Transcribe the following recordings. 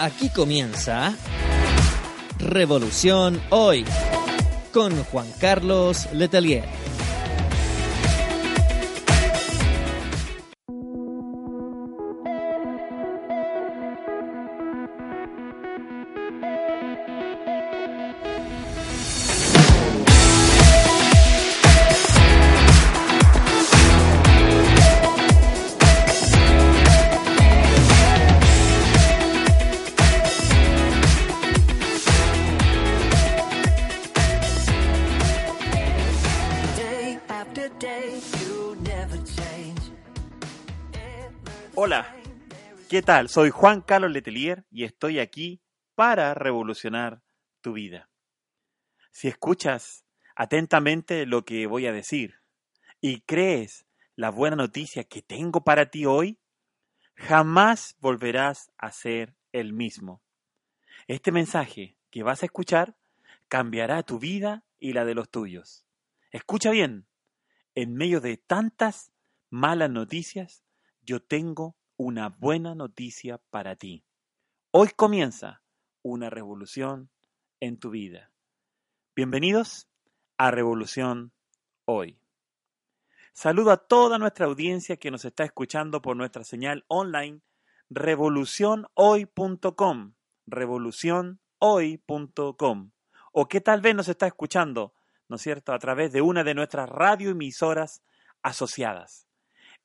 Aquí comienza Revolución Hoy con Juan Carlos Letelier. ¿Qué tal? Soy Juan Carlos Letelier y estoy aquí para revolucionar tu vida. Si escuchas atentamente lo que voy a decir y crees la buena noticia que tengo para ti hoy, jamás volverás a ser el mismo. Este mensaje que vas a escuchar cambiará tu vida y la de los tuyos. Escucha bien, en medio de tantas malas noticias, yo tengo una buena noticia para ti. Hoy comienza una revolución en tu vida. Bienvenidos a Revolución Hoy. Saludo a toda nuestra audiencia que nos está escuchando por nuestra señal online revolucionhoy.com, revolucionhoy.com, o que tal vez nos está escuchando, ¿no es cierto?, a través de una de nuestras radioemisoras asociadas.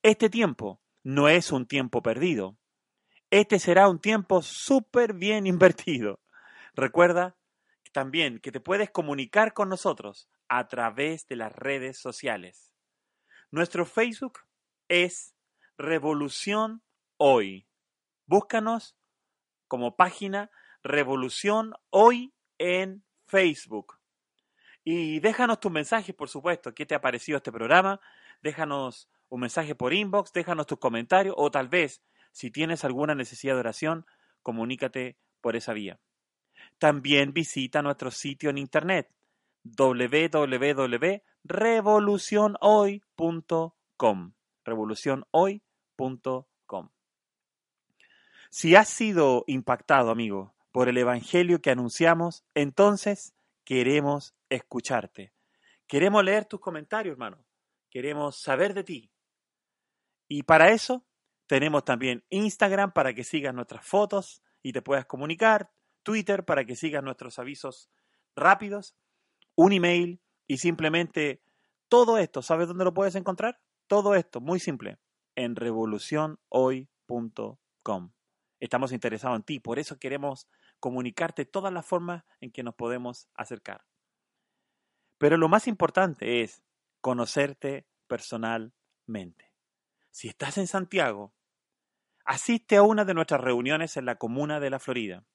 Este tiempo no es un tiempo perdido. Este será un tiempo súper bien invertido. Recuerda también que te puedes comunicar con nosotros a través de las redes sociales. Nuestro Facebook es Revolución Hoy. Búscanos como página Revolución Hoy en Facebook. Y déjanos tus mensajes, por supuesto. ¿Qué te ha parecido este programa? Déjanos un mensaje por inbox, déjanos tus comentarios o tal vez, si tienes alguna necesidad de oración, comunícate por esa vía. También visita nuestro sitio en internet www.revolucionhoy.com revolucionhoy.com Si has sido impactado, amigo, por el evangelio que anunciamos, entonces queremos escucharte. Queremos leer tus comentarios, hermano. Queremos saber de ti. Y para eso tenemos también Instagram para que sigas nuestras fotos y te puedas comunicar, Twitter para que sigas nuestros avisos rápidos, un email y simplemente todo esto, ¿sabes dónde lo puedes encontrar? Todo esto, muy simple, en revolucionhoy.com. Estamos interesados en ti, por eso queremos comunicarte todas las formas en que nos podemos acercar. Pero lo más importante es conocerte personalmente. Si estás en Santiago, asiste a una de nuestras reuniones en la comuna de la Florida.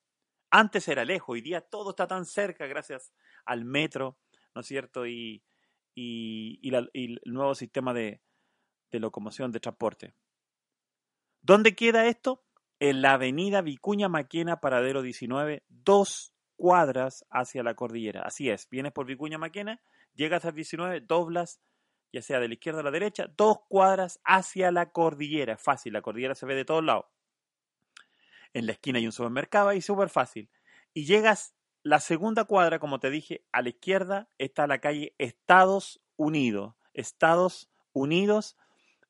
Antes era lejos, hoy día todo está tan cerca gracias al metro, ¿no es cierto? Y, el nuevo sistema de, de locomoción, de transporte. ¿Dónde queda esto? En la avenida Vicuña Maquena, paradero 19, dos cuadras hacia la cordillera. Así es, vienes por Vicuña Maquena, llegas al 19, doblas ya sea de la izquierda a la derecha, dos cuadras hacia la cordillera. Fácil, la cordillera se ve de todos lados. En la esquina hay un supermercado ahí súper fácil. Y llegas la segunda cuadra, como te dije, a la izquierda está la calle Estados Unidos. Estados Unidos,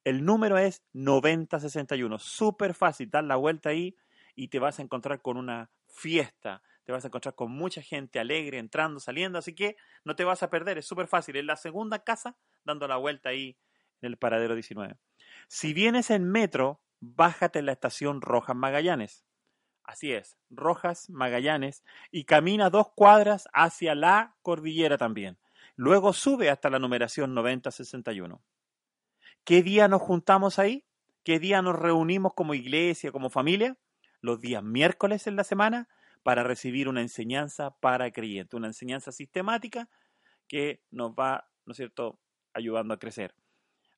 el número es 9061. Súper fácil, dar la vuelta ahí y te vas a encontrar con una fiesta te vas a encontrar con mucha gente alegre, entrando, saliendo, así que no te vas a perder, es súper fácil. Es la segunda casa dando la vuelta ahí en el paradero 19. Si vienes en metro, bájate en la estación Rojas Magallanes. Así es, Rojas Magallanes, y camina dos cuadras hacia la cordillera también. Luego sube hasta la numeración 9061. ¿Qué día nos juntamos ahí? ¿Qué día nos reunimos como iglesia, como familia? Los días miércoles en la semana para recibir una enseñanza para creyentes, una enseñanza sistemática que nos va, ¿no es cierto?, ayudando a crecer.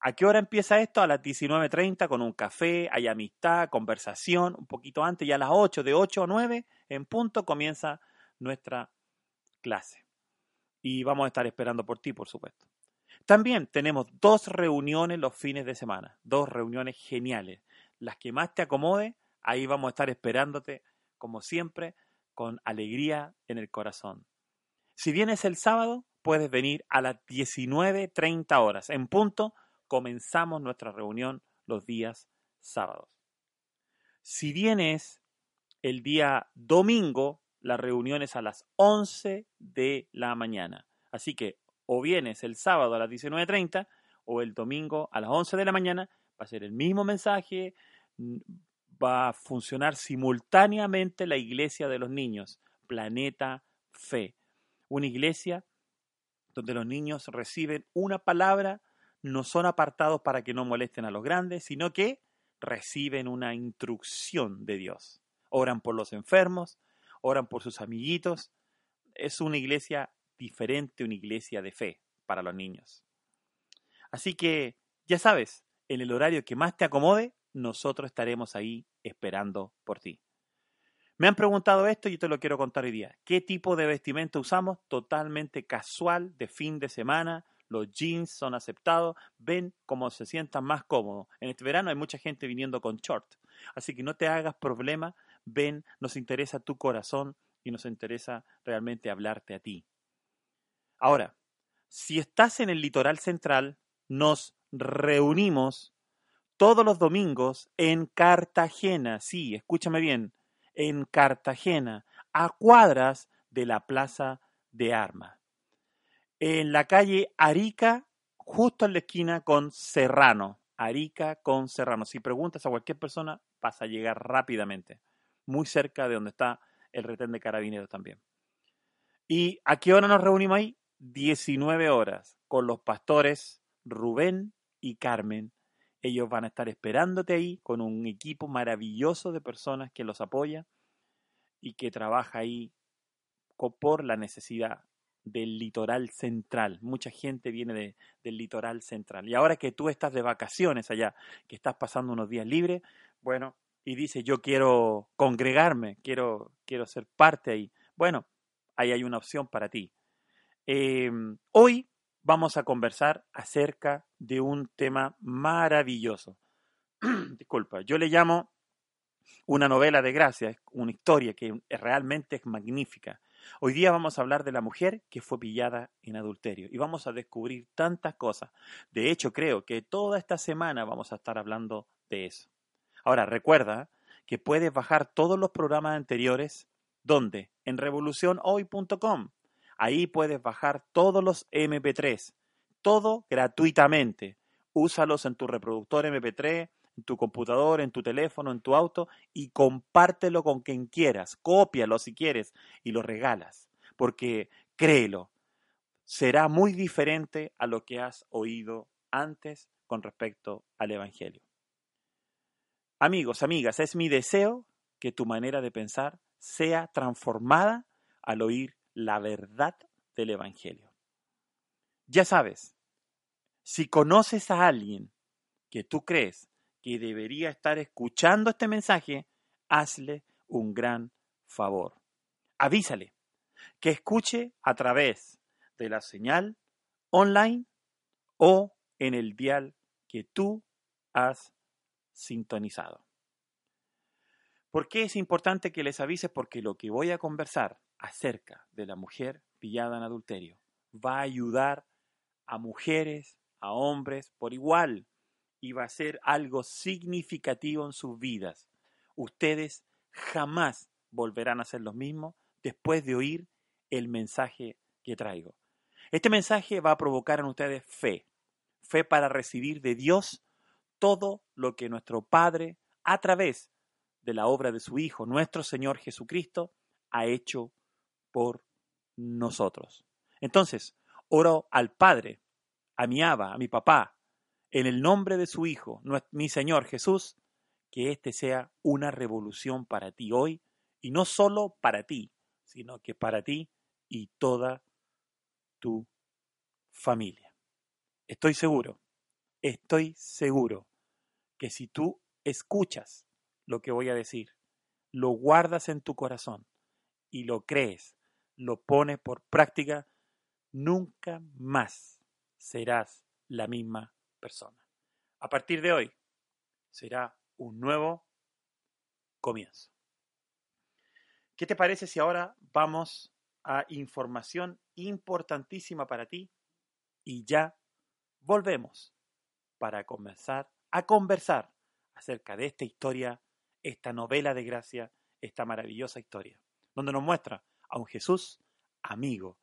¿A qué hora empieza esto? A las 19.30 con un café, hay amistad, conversación, un poquito antes, ya a las 8, de 8 a 9 en punto comienza nuestra clase. Y vamos a estar esperando por ti, por supuesto. También tenemos dos reuniones los fines de semana, dos reuniones geniales. Las que más te acomode, ahí vamos a estar esperándote, como siempre, con alegría en el corazón. Si vienes el sábado, puedes venir a las 19.30 horas. En punto, comenzamos nuestra reunión los días sábados. Si vienes el día domingo, la reunión es a las 11 de la mañana. Así que o vienes el sábado a las 19.30 o el domingo a las 11 de la mañana, va a ser el mismo mensaje, va a funcionar simultáneamente la iglesia de los niños, Planeta Fe. Una iglesia donde los niños reciben una palabra, no son apartados para que no molesten a los grandes, sino que reciben una instrucción de Dios. Oran por los enfermos, oran por sus amiguitos. Es una iglesia diferente una iglesia de fe para los niños. Así que, ya sabes, en el horario que más te acomode, nosotros estaremos ahí esperando por ti. Me han preguntado esto y te lo quiero contar hoy día. ¿Qué tipo de vestimenta usamos? Totalmente casual, de fin de semana. Los jeans son aceptados. Ven cómo se sientan más cómodos. En este verano hay mucha gente viniendo con short. Así que no te hagas problema. Ven, nos interesa tu corazón y nos interesa realmente hablarte a ti. Ahora, si estás en el litoral central, nos reunimos todos los domingos en Cartagena, sí, escúchame bien, en Cartagena, a cuadras de la Plaza de Armas, en la calle Arica, justo en la esquina con Serrano, Arica con Serrano. Si preguntas a cualquier persona, vas a llegar rápidamente, muy cerca de donde está el retén de carabineros también. ¿Y a qué hora nos reunimos ahí? 19 horas con los pastores Rubén y Carmen. Ellos van a estar esperándote ahí con un equipo maravilloso de personas que los apoya y que trabaja ahí por la necesidad del litoral central. Mucha gente viene del litoral central. Y ahora que tú estás de vacaciones allá, que estás pasando unos días libres, bueno, y dice yo quiero congregarme, quiero, quiero ser parte ahí. Bueno, ahí hay una opción para ti. Em, hoy vamos a conversar acerca de un tema maravilloso. Disculpa, yo le llamo una novela de gracia, una historia que realmente es magnífica. Hoy día vamos a hablar de la mujer que fue pillada en adulterio y vamos a descubrir tantas cosas. De hecho, creo que toda esta semana vamos a estar hablando de eso. Ahora, recuerda que puedes bajar todos los programas anteriores, ¿dónde? En revolucionhoy.com. Ahí puedes bajar todos los MP3, todo gratuitamente. Úsalos en tu reproductor MP3, en tu computador, en tu teléfono, en tu auto y compártelo con quien quieras. Cópialo si quieres y lo regalas. Porque créelo, será muy diferente a lo que has oído antes con respecto al Evangelio. Amigos, amigas, es mi deseo que tu manera de pensar sea transformada al oír la verdad del Evangelio. Ya sabes, si conoces a alguien que tú crees que debería estar escuchando este mensaje, hazle un gran favor. Avísale que escuche a través de la señal online o en el dial que tú has sintonizado. ¿Por qué es importante que les avise? Porque lo que voy a conversar acerca de la mujer pillada en adulterio. Va a ayudar a mujeres, a hombres por igual y va a ser algo significativo en sus vidas. Ustedes jamás volverán a ser los mismos después de oír el mensaje que traigo. Este mensaje va a provocar en ustedes fe, fe para recibir de Dios todo lo que nuestro Padre, a través de la obra de su Hijo, nuestro Señor Jesucristo, ha hecho por nosotros. Entonces, oro al Padre, a mi Abba, a mi papá, en el nombre de su Hijo, mi Señor Jesús, que este sea una revolución para ti hoy, y no solo para ti, sino que para ti y toda tu familia. Estoy seguro, estoy seguro que si tú escuchas lo que voy a decir, lo guardas en tu corazón y lo crees, lo pones por práctica, nunca más serás la misma persona. A partir de hoy será un nuevo comienzo. ¿Qué te parece si ahora vamos a información importantísima para ti y ya volvemos para comenzar a conversar acerca de esta historia, esta novela de gracia, esta maravillosa historia, donde nos muestra a un Jesús amigo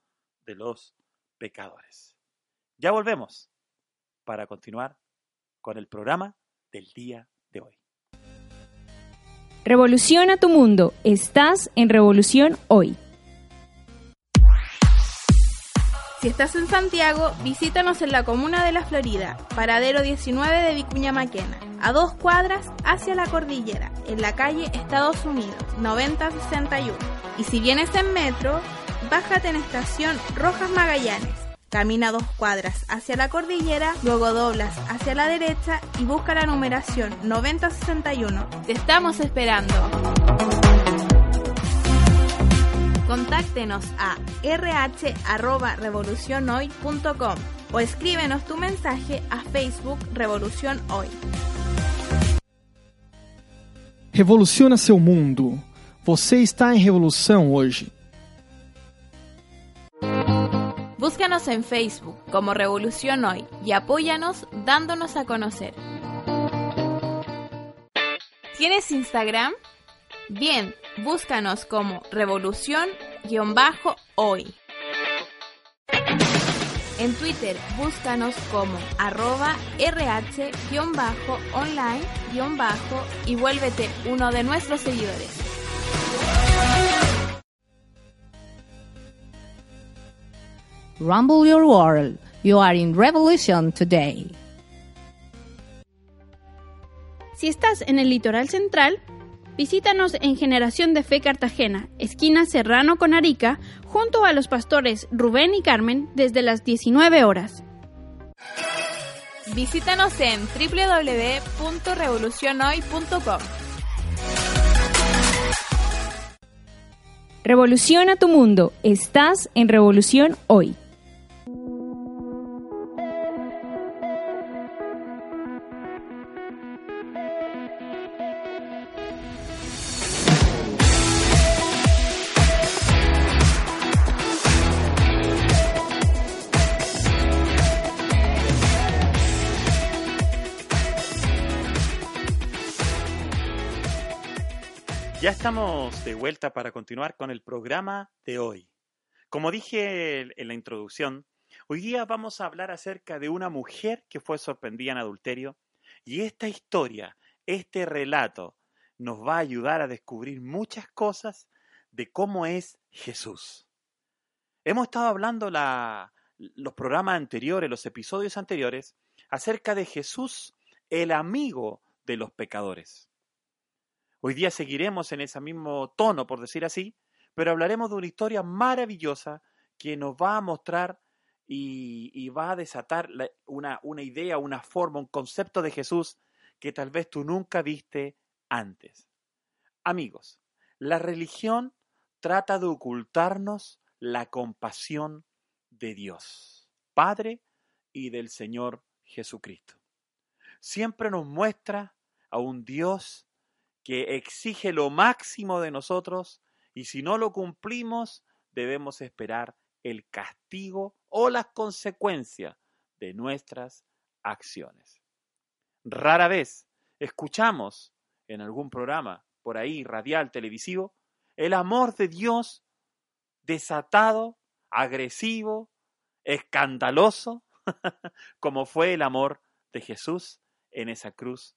de los pecadores. Ya volvemos para continuar con el programa del día de hoy. Revoluciona tu mundo. Estás en Revolución Hoy. Si estás en Santiago, visítanos en la comuna de La Florida, paradero 19 de Vicuña Maquena, a dos cuadras hacia la cordillera, en la calle Estados Unidos, 9061. Y si vienes en metro, bájate en estación Rojas Magallanes. Camina dos cuadras hacia la cordillera, luego doblas hacia la derecha y busca la numeración 9061. Te estamos esperando. Contáctenos a rh.revolucionhoy.com o escríbenos tu mensaje a Facebook Revolución Hoy. Revoluciona seu mundo. Você está em revolução hoje. Búscanos en Facebook como Revolución Hoy y apóyanos dándonos a conocer. ¿Tienes Instagram? Bien, búscanos como revolución-hoy. En Twitter, búscanos como arroba rh-online- y vuélvete uno de nuestros seguidores. Rumble your world. You are in revolution today. Si estás en el litoral central, Visítanos en Generación de Fe Cartagena, esquina Serrano con Arica, junto a los pastores Rubén y Carmen desde las 19 horas. Visítanos en www.revolucionhoy.com. Revoluciona tu mundo. Estás en Revolución Hoy. Estamos de vuelta para continuar con el programa de hoy. Como dije en la introducción, hoy día vamos a hablar acerca de una mujer que fue sorprendida en adulterio y esta historia, este relato, nos va a ayudar a descubrir muchas cosas de cómo es Jesús. Hemos estado hablando la, los programas anteriores, los episodios anteriores, acerca de Jesús, el amigo de los pecadores. Hoy día seguiremos en ese mismo tono, por decir así, pero hablaremos de una historia maravillosa que nos va a mostrar y, va a desatar una, una idea, una forma, un concepto de Jesús que tal vez tú nunca viste antes. Amigos, la religión trata de ocultarnos la compasión de Dios, Padre y del Señor Jesucristo. Siempre nos muestra a un Dios que exige lo máximo de nosotros y si no lo cumplimos debemos esperar el castigo o las consecuencias de nuestras acciones. Rara vez escuchamos en algún programa por ahí, radial, televisivo, el amor de Dios desatado, agresivo, escandaloso, como fue el amor de Jesús en esa cruz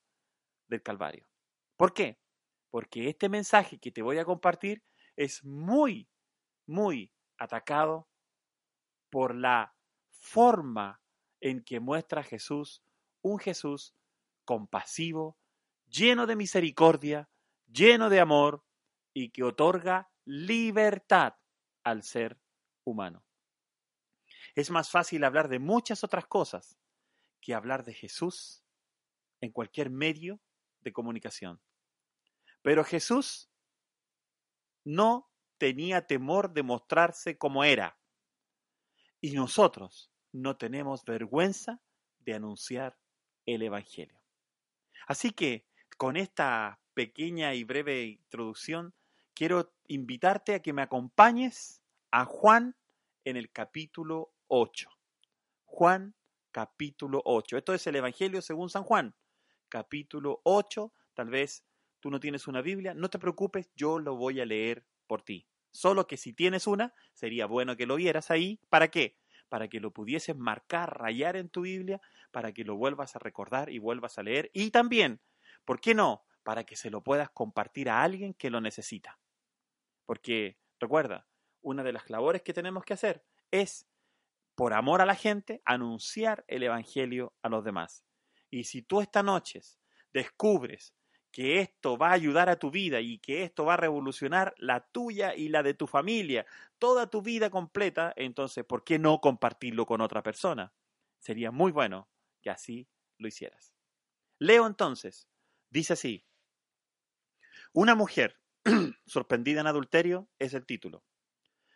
del Calvario. ¿Por qué? Porque este mensaje que te voy a compartir es muy, muy atacado por la forma en que muestra Jesús un Jesús compasivo, lleno de misericordia, lleno de amor y que otorga libertad al ser humano. Es más fácil hablar de muchas otras cosas que hablar de Jesús en cualquier medio de comunicación. Pero Jesús no tenía temor de mostrarse como era. Y nosotros no tenemos vergüenza de anunciar el Evangelio. Así que con esta pequeña y breve introducción, quiero invitarte a que me acompañes a Juan en el capítulo 8. Juan capítulo 8. Esto es el Evangelio según San Juan, capítulo 8. Tal vez tú no tienes una Biblia, no te preocupes, yo lo voy a leer por ti. Solo que si tienes una, sería bueno que lo vieras ahí. ¿Para qué? Para que lo pudieses marcar, rayar en tu Biblia, para que lo vuelvas a recordar y vuelvas a leer. Y también, ¿por qué no? Para que se lo puedas compartir a alguien que lo necesita. Porque, recuerda, una de las labores que tenemos que hacer es, por amor a la gente, anunciar el Evangelio a los demás. Y si tú esta noche descubres que esto va a ayudar a tu vida y que esto va a revolucionar la tuya y la de tu familia, toda tu vida completa, entonces, ¿por qué no compartirlo con otra persona? Sería muy bueno que así lo hicieras. Leo entonces, dice así, una mujer sorprendida en adulterio es el título.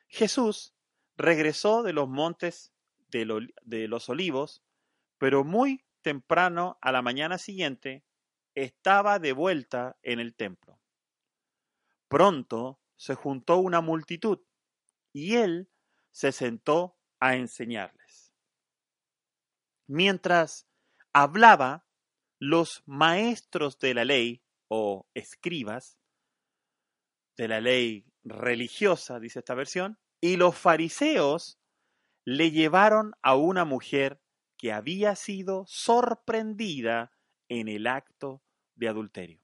Jesús regresó de los montes de, de los olivos, pero muy temprano a la mañana siguiente estaba de vuelta en el templo. Pronto se juntó una multitud y él se sentó a enseñarles. Mientras hablaba, los maestros de la ley o escribas de la ley religiosa, dice esta versión, y los fariseos le llevaron a una mujer que había sido sorprendida en el acto de adulterio.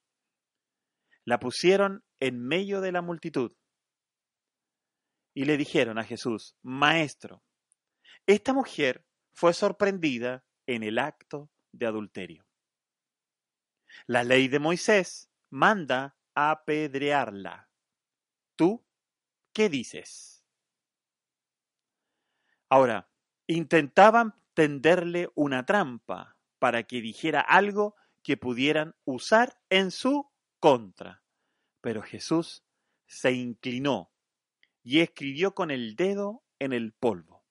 La pusieron en medio de la multitud y le dijeron a Jesús, Maestro, esta mujer fue sorprendida en el acto de adulterio. La ley de Moisés manda apedrearla. ¿Tú qué dices? Ahora, intentaban tenderle una trampa para que dijera algo que pudieran usar en su contra. Pero Jesús se inclinó y escribió con el dedo en el polvo.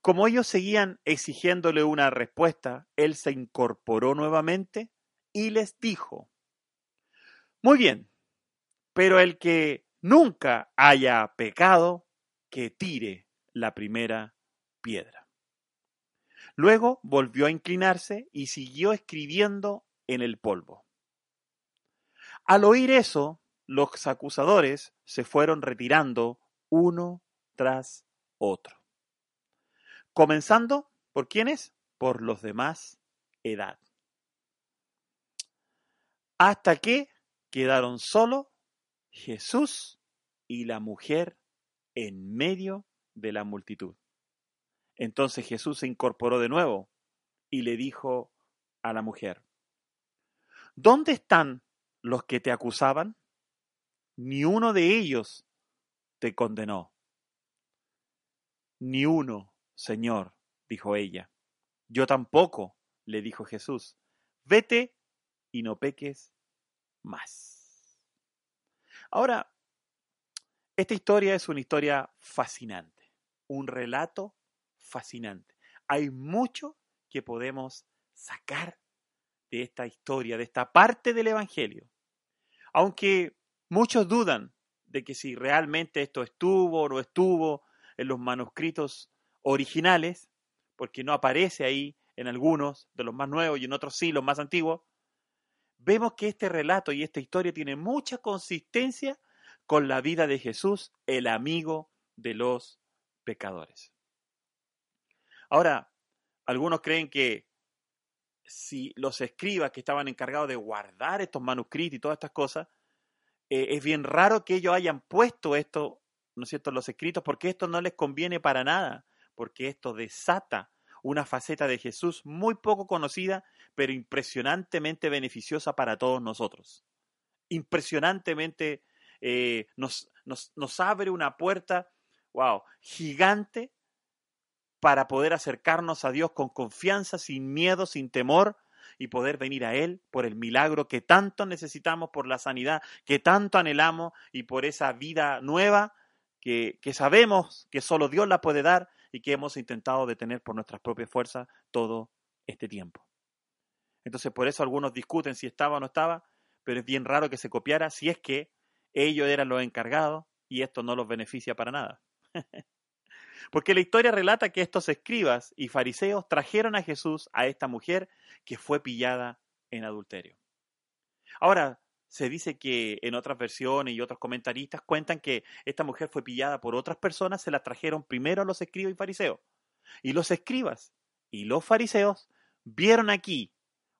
Como ellos seguían exigiéndole una respuesta, él se incorporó nuevamente y les dijo, Muy bien, pero el que nunca haya pecado, que tire la primera piedra. Luego volvió a inclinarse y siguió escribiendo en el polvo. Al oír eso, los acusadores se fueron retirando uno tras otro. Comenzando, ¿por quiénes? Por los de más edad. Hasta que quedaron solo Jesús y la mujer en medio de la multitud. Entonces Jesús se incorporó de nuevo y le dijo a la mujer, ¿dónde están los que te acusaban? Ni uno de ellos te condenó. Ni uno, Señor, dijo ella. Yo tampoco, le dijo Jesús. Vete y no peques más. Ahora, esta historia es una historia fascinante, un relato fascinante. Hay mucho que podemos sacar de esta historia, de esta parte del Evangelio. Aunque muchos dudan de que si realmente esto estuvo o no estuvo en los manuscritos originales, porque no aparece ahí en algunos de los más nuevos y en otros sí, los más antiguos, vemos que este relato y esta historia tiene mucha consistencia con la vida de Jesús, el amigo de los pecadores. Ahora, algunos creen que si los escribas que estaban encargados de guardar estos manuscritos y todas estas cosas, eh, es bien raro que ellos hayan puesto esto, ¿no es cierto?, los escritos, porque esto no les conviene para nada, porque esto desata una faceta de Jesús muy poco conocida, pero impresionantemente beneficiosa para todos nosotros. Impresionantemente eh, nos, nos, nos abre una puerta, wow, gigante para poder acercarnos a Dios con confianza, sin miedo, sin temor, y poder venir a Él por el milagro que tanto necesitamos, por la sanidad que tanto anhelamos y por esa vida nueva que, que sabemos que solo Dios la puede dar y que hemos intentado detener por nuestras propias fuerzas todo este tiempo. Entonces, por eso algunos discuten si estaba o no estaba, pero es bien raro que se copiara si es que ellos eran los encargados y esto no los beneficia para nada. Porque la historia relata que estos escribas y fariseos trajeron a Jesús a esta mujer que fue pillada en adulterio. Ahora, se dice que en otras versiones y otros comentaristas cuentan que esta mujer fue pillada por otras personas, se la trajeron primero a los escribas y fariseos. Y los escribas y los fariseos vieron aquí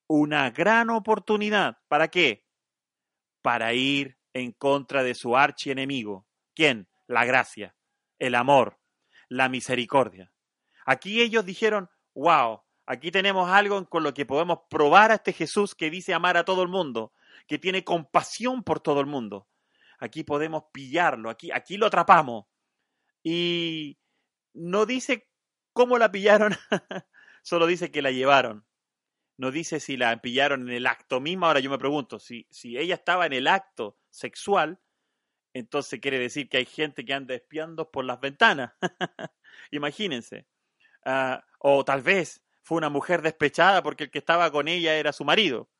una gran oportunidad. ¿Para qué? Para ir en contra de su archienemigo. ¿Quién? La gracia, el amor, la misericordia. Aquí ellos dijeron, wow, aquí tenemos algo con lo que podemos probar a este Jesús que dice amar a todo el mundo, que tiene compasión por todo el mundo. Aquí podemos pillarlo, aquí, aquí lo atrapamos. Y no dice cómo la pillaron, solo dice que la llevaron. No dice si la pillaron en el acto mismo. Ahora yo me pregunto, si, si ella estaba en el acto sexual, entonces quiere decir que hay gente que anda espiando por las ventanas. Imagínense. Ah, o tal vez fue una mujer despechada porque el que estaba con ella era su marido.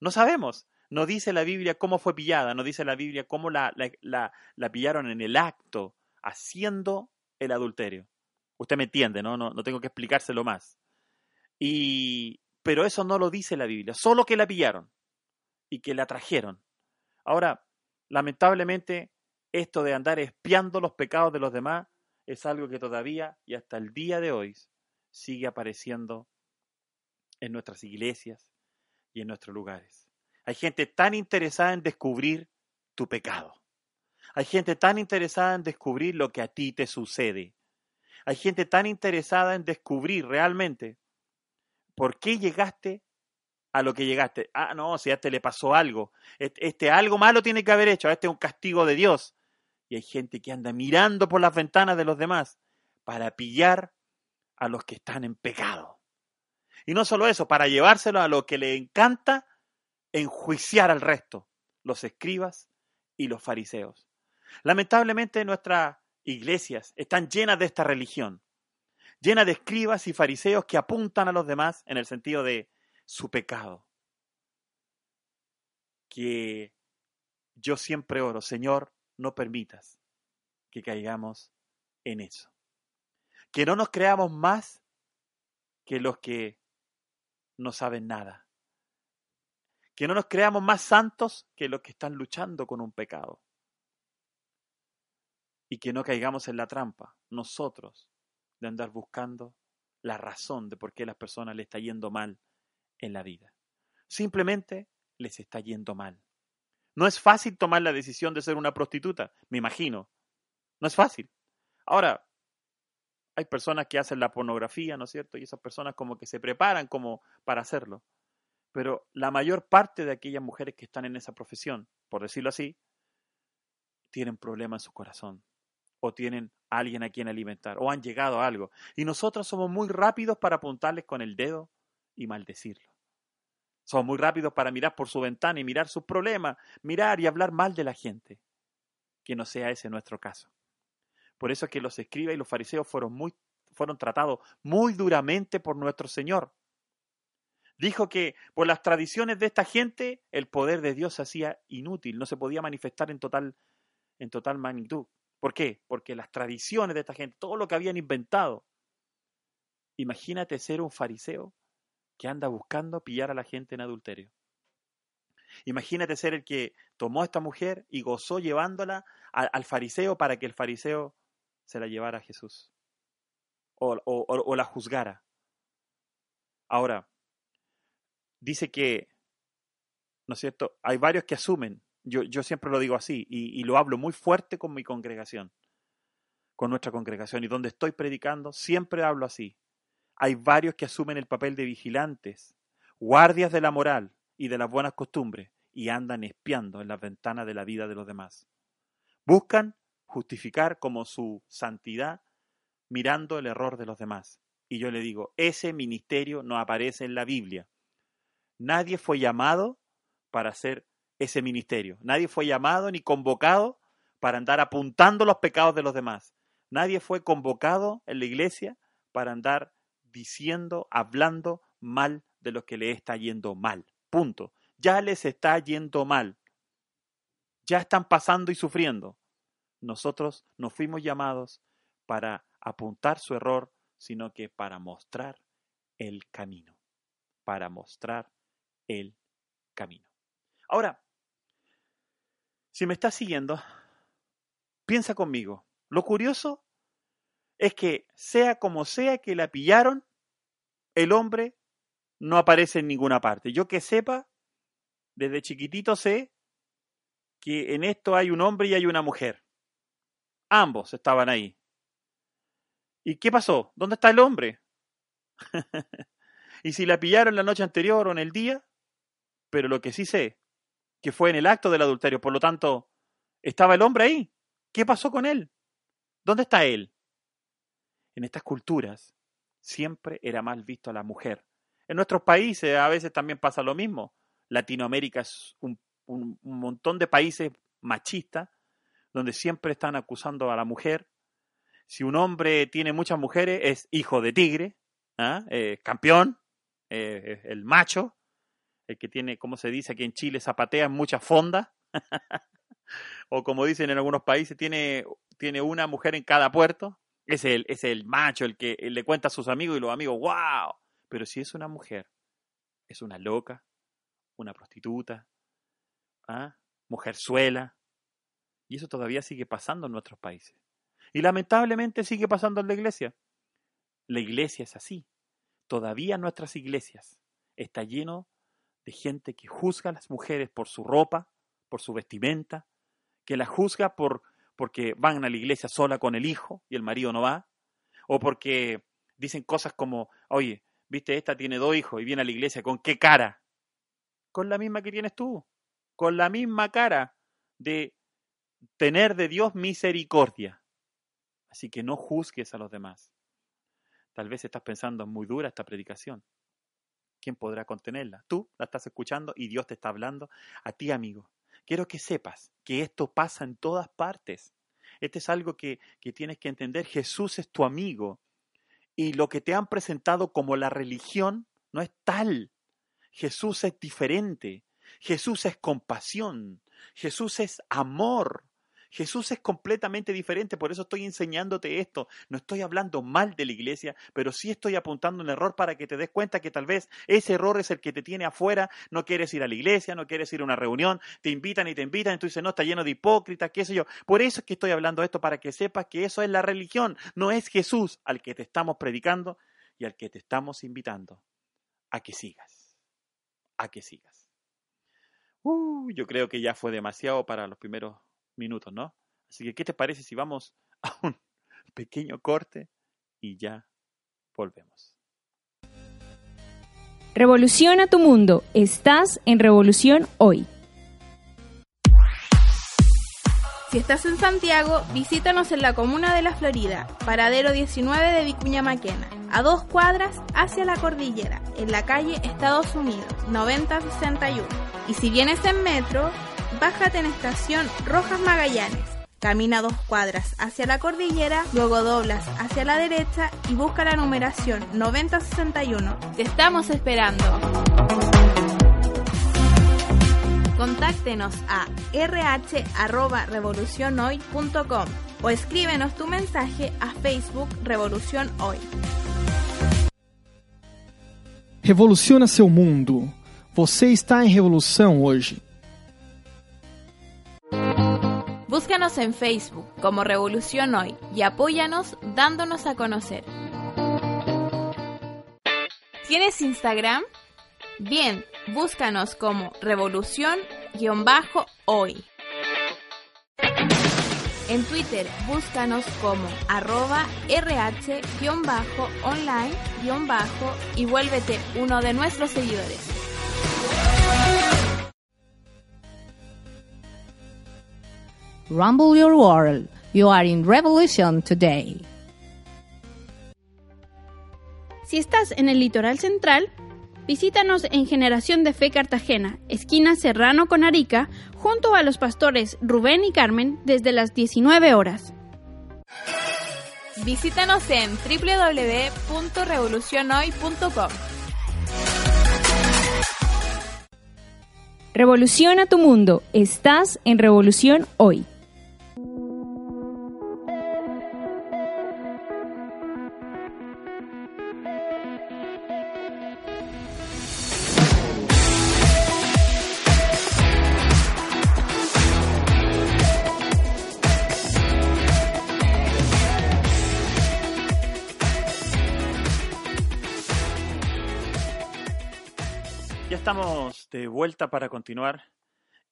No sabemos. No dice la Biblia cómo fue pillada, no dice la Biblia cómo la, la, la, pillaron en el acto, haciendo el adulterio. Usted me entiende, ¿no? No, no tengo que explicárselo más. Y, pero eso no lo dice la Biblia, solo que la pillaron y que la trajeron. Ahora, lamentablemente, esto de andar espiando los pecados de los demás es algo que todavía y hasta el día de hoy sigue apareciendo en nuestras iglesias y en nuestros lugares. Hay gente tan interesada en descubrir tu pecado. Hay gente tan interesada en descubrir lo que a ti te sucede. Hay gente tan interesada en descubrir realmente por qué llegaste a lo que llegaste. Ah, no, si a este le pasó algo. Este, algo malo tiene que haber hecho. Este es un castigo de Dios. Y hay gente que anda mirando por las ventanas de los demás para pillar a los que están en pecado. Y no solo eso, para llevárselo a lo que le encanta enjuiciar al resto, los escribas y los fariseos. Lamentablemente nuestras iglesias están llenas de esta religión, llenas de escribas y fariseos que apuntan a los demás en el sentido de su pecado. Que yo siempre oro, Señor, no permitas que caigamos en eso. Que no nos creamos más que los que no saben nada que no nos creamos más santos que los que están luchando con un pecado. Y que no caigamos en la trampa, nosotros, de andar buscando la razón de por qué a las personas les está yendo mal en la vida. Simplemente les está yendo mal. No es fácil tomar la decisión de ser una prostituta, me imagino. No es fácil. Ahora, hay personas que hacen la pornografía, ¿no es cierto? Y esas personas como que se preparan como para hacerlo. Pero la mayor parte de aquellas mujeres que están en esa profesión, por decirlo así, tienen problemas en su corazón o tienen alguien a quien alimentar o han llegado a algo. Y nosotros somos muy rápidos para apuntarles con el dedo y maldecirlo. Somos muy rápidos para mirar por su ventana y mirar sus problemas, mirar y hablar mal de la gente. Que no sea ese nuestro caso. Por eso es que los escribas y los fariseos fueron, fueron tratados muy duramente por nuestro Señor. Dijo que por las tradiciones de esta gente el poder de Dios se hacía inútil, no se podía manifestar en total, en total magnitud. ¿Por qué? Porque las tradiciones de esta gente, todo lo que habían inventado. Imagínate ser un fariseo que anda buscando pillar a la gente en adulterio. Imagínate ser el que tomó a esta mujer y gozó llevándola al, fariseo para que el fariseo se la llevara a Jesús o, o la juzgara. Ahora, dice que, ¿no es cierto? Hay varios que asumen, yo, siempre lo digo así, y lo hablo muy fuerte con mi congregación, con nuestra congregación, y donde estoy predicando, siempre hablo así. Hay varios que asumen el papel de vigilantes, guardias de la moral y de las buenas costumbres y andan espiando en las ventanas de la vida de los demás. Buscan justificar como su santidad mirando el error de los demás. Y yo le digo, ese ministerio no aparece en la Biblia. Nadie fue llamado para hacer ese ministerio. Nadie fue llamado ni convocado para andar apuntando los pecados de los demás. Nadie fue convocado en la iglesia para andar diciendo, hablando mal de los que le está yendo mal. Punto. Ya les está yendo mal. Ya están pasando y sufriendo. Nosotros no fuimos llamados para apuntar su error, sino que para mostrar el camino. Para mostrar el camino. Ahora, si me estás siguiendo, piensa conmigo. Lo curioso es que sea como sea que la pillaron, el hombre no aparece en ninguna parte. Yo que sepa, desde chiquitito sé que en esto hay un hombre y hay una mujer. Ambos estaban ahí. ¿Y qué pasó? ¿Dónde está el hombre? y si la pillaron la noche anterior o en el día, pero lo que sí sé, que fue en el acto del adulterio, por lo tanto, ¿estaba el hombre ahí? ¿Qué pasó con él? ¿Dónde está él? En estas culturas siempre era mal visto a la mujer. En nuestros países a veces también pasa lo mismo. Latinoamérica es un, montón de países machistas donde siempre están acusando a la mujer. Si un hombre tiene muchas mujeres, es hijo de tigre, ¿ah? campeón, el macho, el que tiene, como se dice aquí en Chile, zapatea en muchas fondas. o como dicen en algunos países, tiene, tiene una mujer en cada puerto. Es el, es el macho, el que le cuenta a sus amigos y los amigos, wow. Pero si es una mujer, es una loca, una prostituta, ¿ah? mujerzuela, y eso todavía sigue pasando en nuestros países. Y lamentablemente sigue pasando en la iglesia. La iglesia es así. Todavía nuestras iglesias está lleno de gente que juzga a las mujeres por su ropa, por su vestimenta, que las juzga por porque van a la iglesia sola con el hijo y el marido no va, o porque dicen cosas como, oye, viste, esta tiene dos hijos y viene a la iglesia, ¿con qué cara? Con la misma que tienes tú, con la misma cara de tener de Dios misericordia. Así que no juzgues a los demás. Tal vez estás pensando, muy dura esta predicación. ¿Quién podrá contenerla? Tú la estás escuchando y Dios te está hablando a ti, amigo. Quiero que sepas que esto pasa en todas partes. Este es algo que, que tienes que entender. Jesús es tu amigo. Y lo que te han presentado como la religión no es tal. Jesús es diferente. Jesús es compasión. Jesús es amor. Jesús es completamente diferente, por eso estoy enseñándote esto. No estoy hablando mal de la iglesia, pero sí estoy apuntando un error para que te des cuenta que tal vez ese error es el que te tiene afuera, no quieres ir a la iglesia, no quieres ir a una reunión, te invitan y te invitan, y tú dices, no, está lleno de hipócritas, qué sé yo. Por eso es que estoy hablando esto, para que sepas que eso es la religión, no es Jesús al que te estamos predicando y al que te estamos invitando a que sigas, a que sigas. Uh, yo creo que ya fue demasiado para los primeros minutos, ¿no? Así que, ¿qué te parece si vamos a un pequeño corte y ya volvemos? Revoluciona tu mundo. Estás en Revolución Hoy. Si estás en Santiago, visítanos en la comuna de La Florida, paradero 19 de Vicuña Maquena, a dos cuadras hacia la cordillera, en la calle Estados Unidos, 9061. Y si vienes en metro, bájate en estación Rojas Magallanes. Camina dos cuadras hacia la cordillera, luego doblas hacia la derecha y busca la numeración 9061. Te estamos esperando. Contáctenos a rh.revolucionhoy.com o escríbenos tu mensaje a Facebook Revolución Hoy. Revoluciona seu mundo. Você está em revolução hoje. Búscanos en Facebook como Revolución Hoy y apóyanos dándonos a conocer. ¿Tienes Instagram? Bien, búscanos como Revolución-Hoy. En Twitter búscanos como arroba rh-online- y vuélvete uno de nuestros seguidores. Rumble your world. You are in revolution today. Si estás en el litoral central, visítanos en Generación de Fe Cartagena, esquina Serrano con Arica, junto a los pastores Rubén y Carmen desde las 19 horas. Visítanos en www.revolucionhoy.com. Revoluciona tu mundo. Estás en Revolución Hoy. Estamos de vuelta para continuar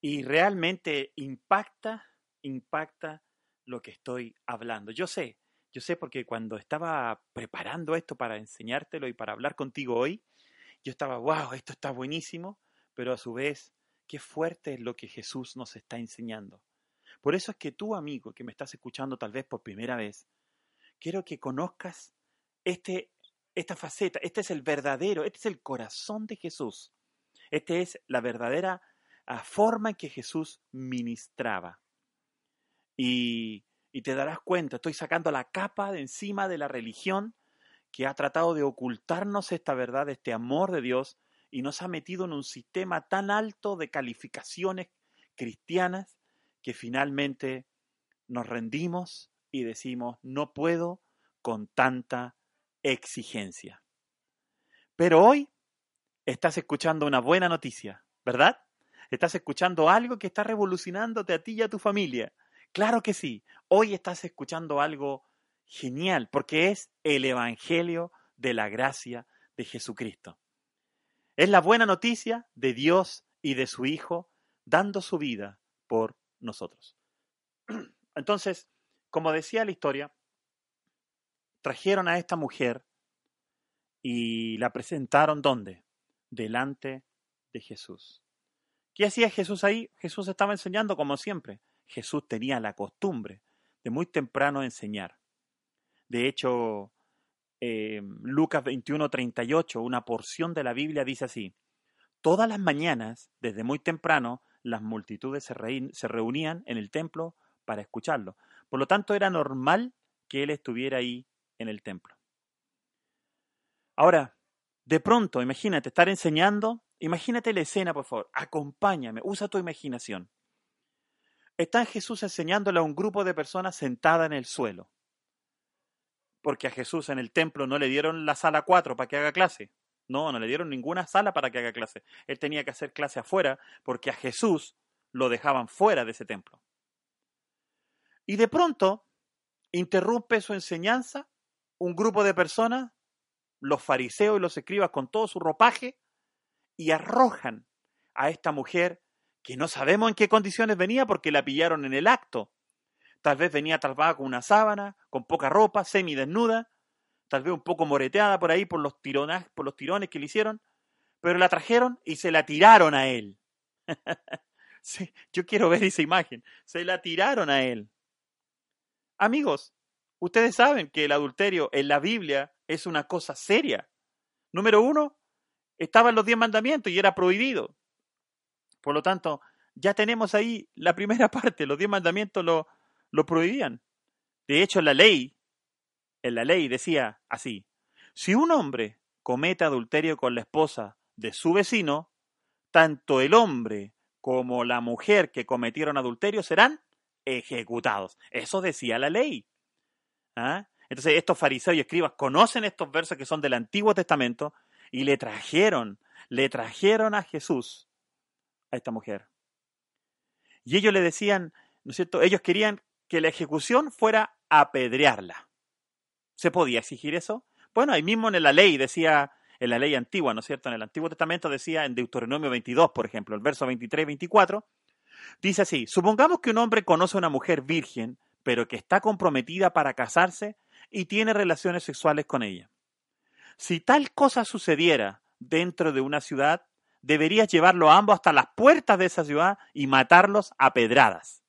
y realmente impacta, impacta lo que estoy hablando. Yo sé, yo sé porque cuando estaba preparando esto para enseñártelo y para hablar contigo hoy, yo estaba, wow, esto está buenísimo, pero a su vez, qué fuerte es lo que Jesús nos está enseñando. Por eso es que tú, amigo, que me estás escuchando tal vez por primera vez, quiero que conozcas este, esta faceta, este es el verdadero, este es el corazón de Jesús. Esta es la verdadera ah, forma en que Jesús ministraba. Y, y te darás cuenta, estoy sacando la capa de encima de la religión que ha tratado de ocultarnos esta verdad, este amor de Dios, y nos ha metido en un sistema tan alto de calificaciones cristianas que finalmente nos rendimos y decimos, no puedo con tanta exigencia. Pero hoy estás escuchando una buena noticia, ¿verdad? Estás escuchando algo que está revolucionándote a ti y a tu familia. Claro que sí, hoy estás escuchando algo genial, porque es el Evangelio de la gracia de Jesucristo. Es la buena noticia de Dios y de su Hijo dando su vida por nosotros. Entonces, como decía la historia, trajeron a esta mujer y la presentaron ¿dónde? Delante de Jesús. ¿Qué hacía Jesús ahí? Jesús estaba enseñando como siempre. Jesús tenía la costumbre de muy temprano enseñar. De hecho, eh, Lucas 21, 38, una porción de la Biblia dice así, Todas las mañanas, desde muy temprano, las multitudes se, se reunían en el templo para escucharlo. Por lo tanto, era normal que él estuviera ahí en el templo. Ahora, de pronto, imagínate, estar enseñando, imagínate la escena, por favor, acompáñame, usa tu imaginación. Está Jesús enseñándole a un grupo de personas sentada en el suelo. Porque a Jesús en el templo no le dieron la sala 4 para que haga clase. No, no le dieron ninguna sala para que haga clase. Él tenía que hacer clase afuera porque a Jesús lo dejaban fuera de ese templo. Y de pronto interrumpe su enseñanza un grupo de personas, los fariseos y los escribas con todo su ropaje, y arrojan a esta mujer que no sabemos en qué condiciones venía porque la pillaron en el acto. Tal vez venía tapada con una sábana, con poca ropa, semidesnuda, tal vez un poco moreteada por ahí por los, tironas, por los tirones que le hicieron, pero la trajeron y se la tiraron a él. Sí, yo quiero ver esa imagen. Se la tiraron a él. Amigos, ustedes saben que el adulterio en la Biblia es una cosa seria. Número uno, estaban los diez mandamientos y era prohibido. Por lo tanto, ya tenemos ahí la primera parte, los diez mandamientos lo, lo prohibían. De hecho, la ley, en la ley decía así, si un hombre comete adulterio con la esposa de su vecino, tanto el hombre como la mujer que cometieron adulterio serán ejecutados. Eso decía la ley. ¿Ah? Entonces estos fariseos y escribas conocen estos versos que son del Antiguo Testamento y le trajeron, le trajeron a Jesús a esta mujer. Y ellos le decían, ¿no es cierto? Ellos querían que la ejecución fuera apedrearla. ¿Se podía exigir eso? Bueno, ahí mismo en la ley decía, en la ley antigua, ¿no es cierto? En el Antiguo Testamento decía en Deuteronomio 22, por ejemplo, el verso 23 y 24, dice así, supongamos que un hombre conoce a una mujer virgen, pero que está comprometida para casarse y tiene relaciones sexuales con ella. Si tal cosa sucediera dentro de una ciudad, deberías llevarlo ambos hasta las puertas de esa ciudad y matarlos a pedradas.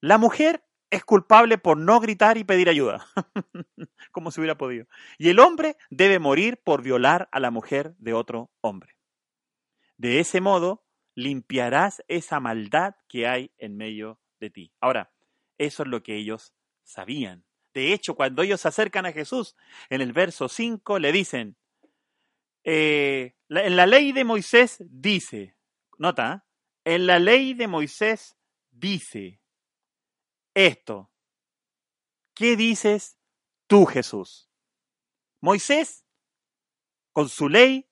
La mujer es culpable por no gritar y pedir ayuda, como si hubiera podido. Y el hombre debe morir por violar a la mujer de otro hombre. De ese modo, limpiarás esa maldad que hay en medio de ti. Ahora, eso es lo que ellos sabían. De hecho, cuando ellos se acercan a Jesús, en el verso 5 le dicen, eh, en la ley de Moisés dice, nota, en la ley de Moisés dice esto. ¿Qué dices tú, Jesús? Moisés, con su ley,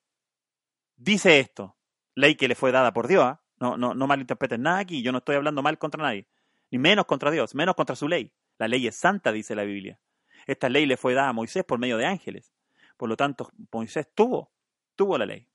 dice esto. Ley que le fue dada por Dios. ¿ah? No, no, no malinterpreten nada aquí. Yo no estoy hablando mal contra nadie. Ni menos contra Dios, menos contra su ley. La ley es santa, dice la Biblia. Esta ley le fue dada a Moisés por medio de ángeles. Por lo tanto, Moisés tuvo tuvo la ley.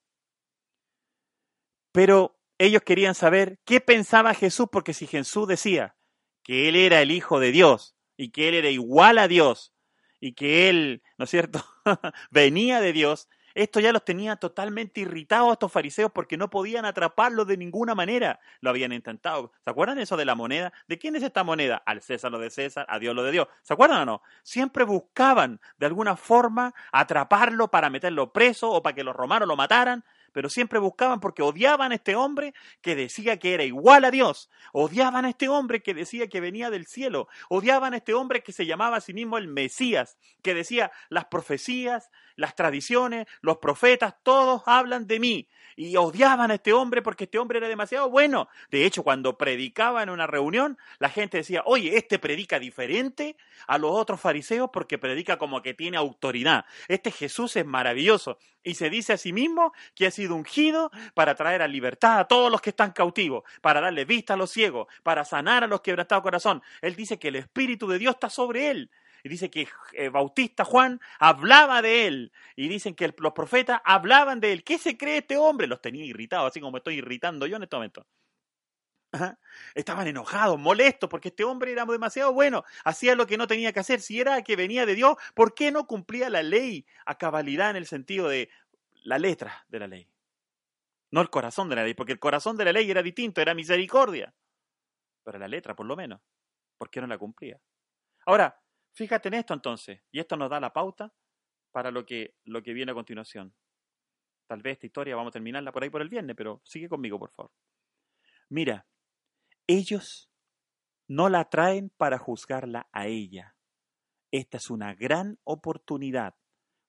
Pero ellos querían saber qué pensaba Jesús, porque si Jesús decía que él era el Hijo de Dios y que él era igual a Dios y que él, ¿no es cierto?, venía de Dios, esto ya los tenía totalmente irritados a estos fariseos porque no podían atraparlo de ninguna manera. Lo habían intentado. ¿Se acuerdan eso de la moneda? ¿De quién es esta moneda? Al César lo de César, a Dios lo de Dios. ¿Se acuerdan o no? Siempre buscaban de alguna forma atraparlo para meterlo preso o para que los romanos lo mataran pero siempre buscaban porque odiaban a este hombre que decía que era igual a Dios, odiaban a este hombre que decía que venía del cielo, odiaban a este hombre que se llamaba a sí mismo el Mesías, que decía las profecías, las tradiciones, los profetas, todos hablan de mí. Y odiaban a este hombre porque este hombre era demasiado bueno. De hecho, cuando predicaba en una reunión, la gente decía, oye, este predica diferente a los otros fariseos porque predica como que tiene autoridad. Este Jesús es maravilloso. Y se dice a sí mismo que ha ungido para traer a libertad a todos los que están cautivos, para darle vista a los ciegos, para sanar a los quebrantados corazón. Él dice que el Espíritu de Dios está sobre él y dice que eh, Bautista Juan hablaba de él, y dicen que los profetas hablaban de él. ¿Qué se cree este hombre? Los tenía irritados, así como estoy irritando yo en este momento. Estaban enojados, molestos, porque este hombre era demasiado bueno, hacía lo que no tenía que hacer. Si era que venía de Dios, ¿por qué no cumplía la ley a cabalidad en el sentido de la letra de la ley? No el corazón de la ley, porque el corazón de la ley era distinto, era misericordia. Pero la letra, por lo menos, ¿por qué no la cumplía? Ahora, Fíjate en esto entonces, y esto nos da la pauta para lo que, lo que viene a continuación. Tal vez esta historia vamos a terminarla por ahí por el viernes, pero sigue conmigo, por favor. Mira, ellos no la traen para juzgarla a ella. Esta es una gran oportunidad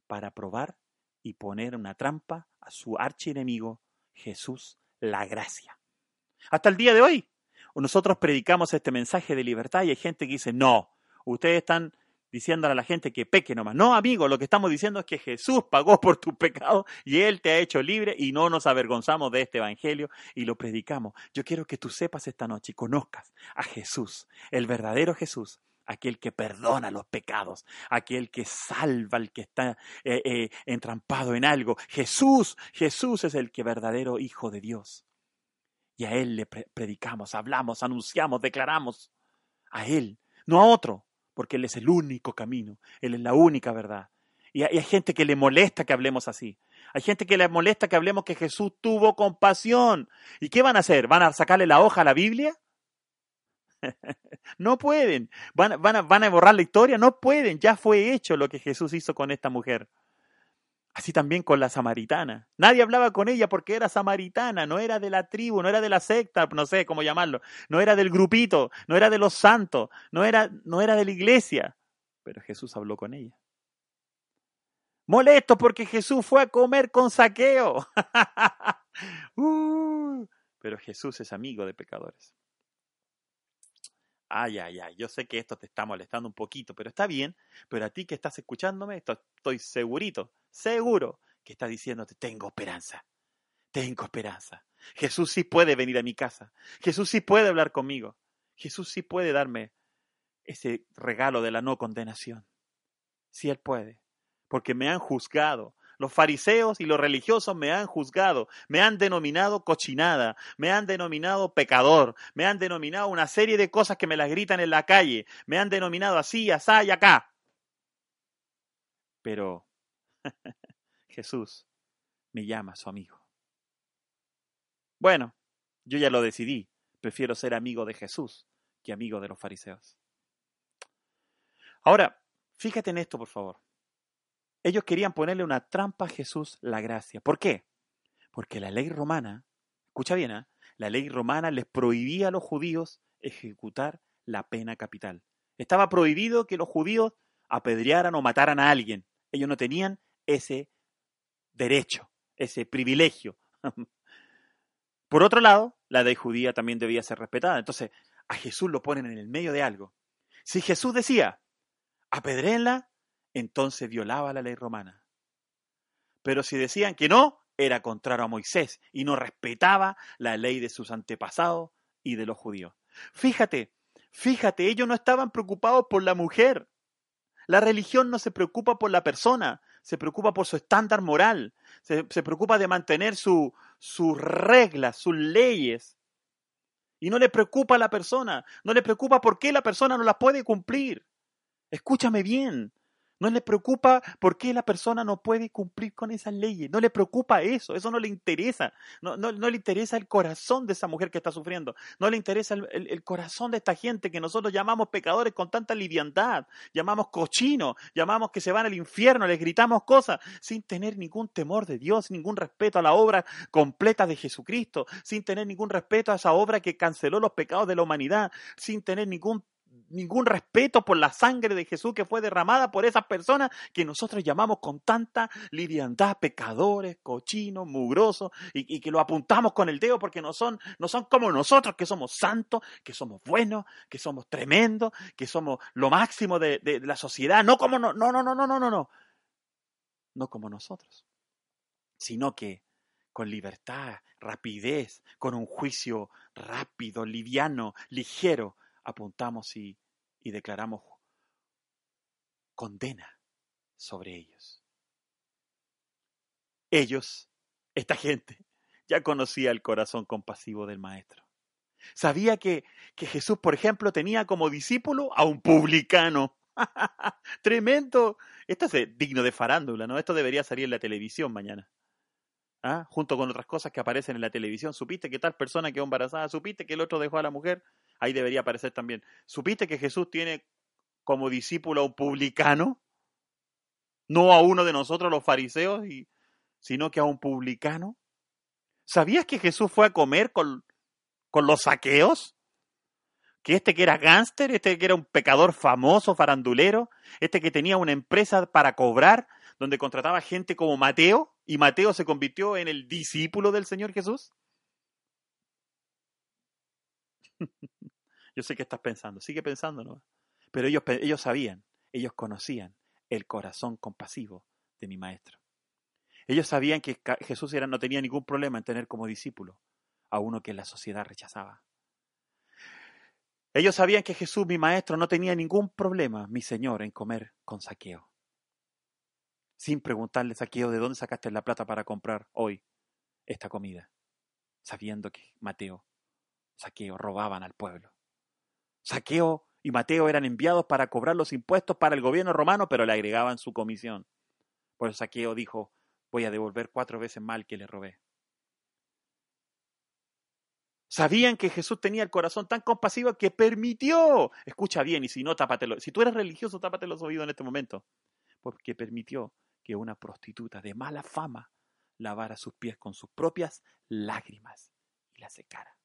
para probar y poner una trampa a su archienemigo, Jesús la gracia. Hasta el día de hoy, nosotros predicamos este mensaje de libertad y hay gente que dice, no, ustedes están diciéndole a la gente que peque nomás. No, amigo, lo que estamos diciendo es que Jesús pagó por tu pecado y Él te ha hecho libre y no nos avergonzamos de este Evangelio y lo predicamos. Yo quiero que tú sepas esta noche y conozcas a Jesús, el verdadero Jesús, aquel que perdona los pecados, aquel que salva al que está eh, eh, entrampado en algo. Jesús, Jesús es el que verdadero Hijo de Dios. Y a Él le predicamos, hablamos, anunciamos, declaramos. A Él, no a otro porque Él es el único camino, Él es la única verdad. Y hay, gente que le molesta que hablemos así. Hay gente que le molesta que hablemos que Jesús tuvo compasión. ¿Y qué van a hacer? ¿Van a sacarle la hoja a la Biblia? no pueden. ¿Van, van, a, ¿Van a borrar la historia? No pueden. Ya fue hecho lo que Jesús hizo con esta mujer. Así también con la samaritana. Nadie hablaba con ella porque era samaritana, no era de la tribu, no era de la secta, no sé cómo llamarlo, no era del grupito, no era de los santos, no era, no era de la iglesia. Pero Jesús habló con ella. Molesto porque Jesús fue a comer con saqueo. Uh, pero Jesús es amigo de pecadores. Ay, ay, ay, yo sé que esto te está molestando un poquito, pero está bien. Pero a ti que estás escuchándome, estoy segurito, seguro que está diciéndote, tengo esperanza, tengo esperanza. Jesús sí puede venir a mi casa. Jesús sí puede hablar conmigo. Jesús sí puede darme ese regalo de la no condenación. Sí, Él puede. Porque me han juzgado, los fariseos y los religiosos me han juzgado, me han denominado cochinada, me han denominado pecador, me han denominado una serie de cosas que me las gritan en la calle, me han denominado así, asá y acá. Pero Jesús me llama su amigo. Bueno, yo ya lo decidí, prefiero ser amigo de Jesús que amigo de los fariseos. Ahora, fíjate en esto, por favor. Ellos querían ponerle una trampa a Jesús la gracia. ¿Por qué? Porque la ley romana, escucha bien, ¿eh? la ley romana les prohibía a los judíos ejecutar la pena capital. Estaba prohibido que los judíos apedrearan o mataran a alguien. Ellos no tenían ese derecho, ese privilegio. Por otro lado, la ley judía también debía ser respetada. Entonces, a Jesús lo ponen en el medio de algo. Si Jesús decía, apedréenla, entonces violaba la ley romana. Pero si decían que no, era contrario a Moisés y no respetaba la ley de sus antepasados y de los judíos. Fíjate, fíjate, ellos no estaban preocupados por la mujer. La religión no se preocupa por la persona, se preocupa por su estándar moral, se, preocupa de mantener sus reglas, sus leyes. Y no le preocupa a la persona, no le preocupa por qué la persona no las puede cumplir. Escúchame bien, no le preocupa por qué la persona no puede cumplir con esas leyes. No le preocupa eso. Eso no le interesa. No, no, no le interesa el corazón de esa mujer que está sufriendo. No le interesa el, el, corazón de esta gente que nosotros llamamos pecadores con tanta liviandad. Llamamos cochinos. Llamamos que se van al infierno. Les gritamos cosas sin tener ningún temor de Dios, ningún respeto a la obra completa de Jesucristo. Sin tener ningún respeto a esa obra que canceló los pecados de la humanidad. Sin tener ningún ningún respeto por la sangre de Jesús que fue derramada por esas personas que nosotros llamamos con tanta liviandad pecadores, cochinos, mugrosos, y, que lo apuntamos con el dedo porque no son, no son como nosotros, que somos santos, que somos buenos, que somos tremendos, que somos lo máximo de, de la sociedad, no como no, no, no, no, no, no, no, no, no como nosotros, sino que con libertad, rapidez, con un juicio rápido, liviano, ligero, apuntamos y, declaramos condena sobre ellos. Ellos, esta gente, ya conocía el corazón compasivo del Maestro. Sabía que, que Jesús, por ejemplo, tenía como discípulo a un publicano. Tremendo. Esto es digno de farándula, ¿no? Esto debería salir en la televisión mañana. ¿Ah? Junto con otras cosas que aparecen en la televisión. ¿Supiste que tal persona quedó embarazada? ¿Supiste que el otro dejó a la mujer? Ahí debería aparecer también. ¿Supiste que Jesús tiene como discípulo a un publicano? No a uno de nosotros los fariseos, sino que a un publicano. ¿Sabías que Jesús fue a comer con, con los saqueos? Que este que era gángster, este que era un pecador famoso, farandulero, este que tenía una empresa para cobrar, donde contrataba gente como Mateo, y Mateo se convirtió en el discípulo del Señor Jesús. Yo sé que estás pensando, sigue pensando, ¿no? Pero ellos, ellos sabían, ellos conocían el corazón compasivo de mi maestro. Ellos sabían que Jesús era, no tenía ningún problema en tener como discípulo a uno que la sociedad rechazaba. Ellos sabían que Jesús, mi maestro, no tenía ningún problema, mi Señor, en comer con saqueo. Sin preguntarle, saqueo, ¿de dónde sacaste la plata para comprar hoy esta comida? Sabiendo que Mateo, saqueo, robaban al pueblo. Saqueo y Mateo eran enviados para cobrar los impuestos para el gobierno romano, pero le agregaban su comisión. Por eso Saqueo dijo, voy a devolver cuatro veces mal que le robé. Sabían que Jesús tenía el corazón tan compasivo que permitió, escucha bien, y si no, tápatelo, si tú eres religioso, tápate los oídos en este momento, porque permitió que una prostituta de mala fama lavara sus pies con sus propias lágrimas y la secara.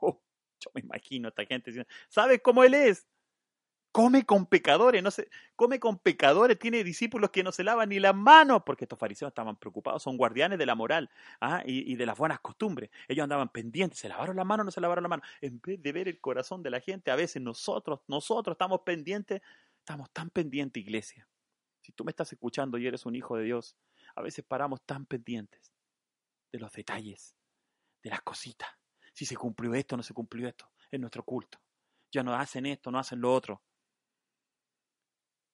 Oh, yo me imagino a esta gente diciendo, ¿sabes cómo él es? Come con pecadores, no sé, come con pecadores, tiene discípulos que no se lavan ni las manos, porque estos fariseos estaban preocupados, son guardianes de la moral ¿ah? y, de las buenas costumbres. Ellos andaban pendientes, ¿se lavaron las manos no se lavaron las manos? En vez de ver el corazón de la gente, a veces nosotros, nosotros estamos pendientes, estamos tan pendientes, iglesia. Si tú me estás escuchando y eres un hijo de Dios, a veces paramos tan pendientes de los detalles, de las cositas si se cumplió esto o no se cumplió esto en nuestro culto. Ya no hacen esto, no hacen lo otro.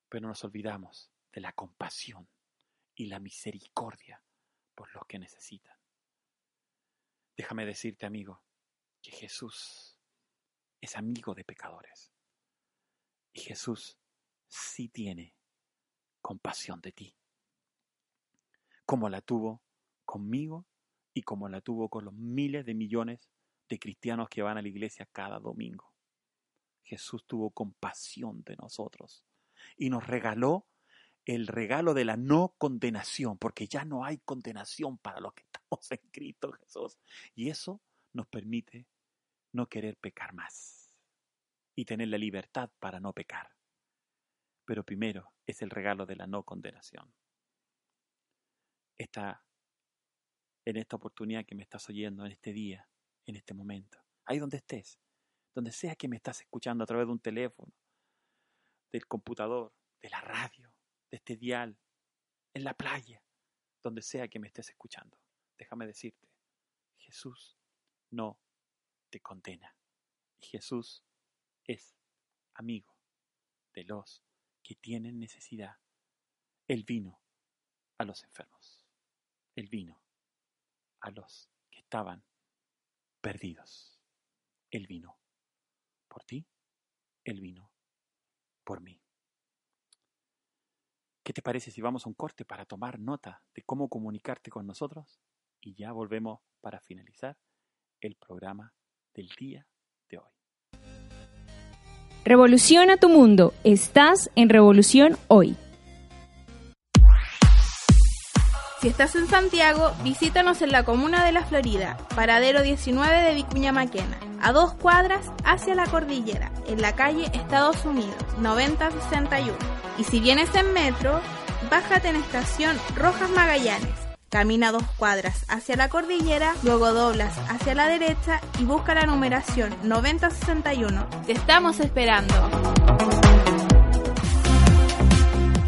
Pero nos olvidamos de la compasión y la misericordia por los que necesitan. Déjame decirte, amigo, que Jesús es amigo de pecadores. Y Jesús sí tiene compasión de ti, como la tuvo conmigo y como la tuvo con los miles de millones de cristianos que van a la iglesia cada domingo. Jesús tuvo compasión de nosotros y nos regaló el regalo de la no condenación, porque ya no hay condenación para los que estamos en Cristo Jesús. Y eso nos permite no querer pecar más y tener la libertad para no pecar. Pero primero es el regalo de la no condenación. Esta, en esta oportunidad que me estás oyendo, en este día, en este momento, ahí donde estés, donde sea que me estás escuchando a través de un teléfono, del computador, de la radio, de este dial, en la playa, donde sea que me estés escuchando. Déjame decirte, Jesús no te condena. Y Jesús es amigo de los que tienen necesidad. Él vino a los enfermos. Él vino a los que estaban perdidos. Él vino por ti. Él vino por mí. ¿Qué te parece si vamos a un corte para tomar nota de cómo comunicarte con nosotros? Y ya volvemos para finalizar el programa del día de hoy. Revoluciona tu mundo. Estás en Revolución Hoy. Si estás en Santiago, visítanos en la comuna de La Florida, paradero 19 de Vicuña Maquena, a dos cuadras hacia la cordillera, en la calle Estados Unidos, 9061. Y si vienes en metro, bájate en estación Rojas Magallanes. Camina dos cuadras hacia la cordillera, luego doblas hacia la derecha y busca la numeración 9061. Te estamos esperando.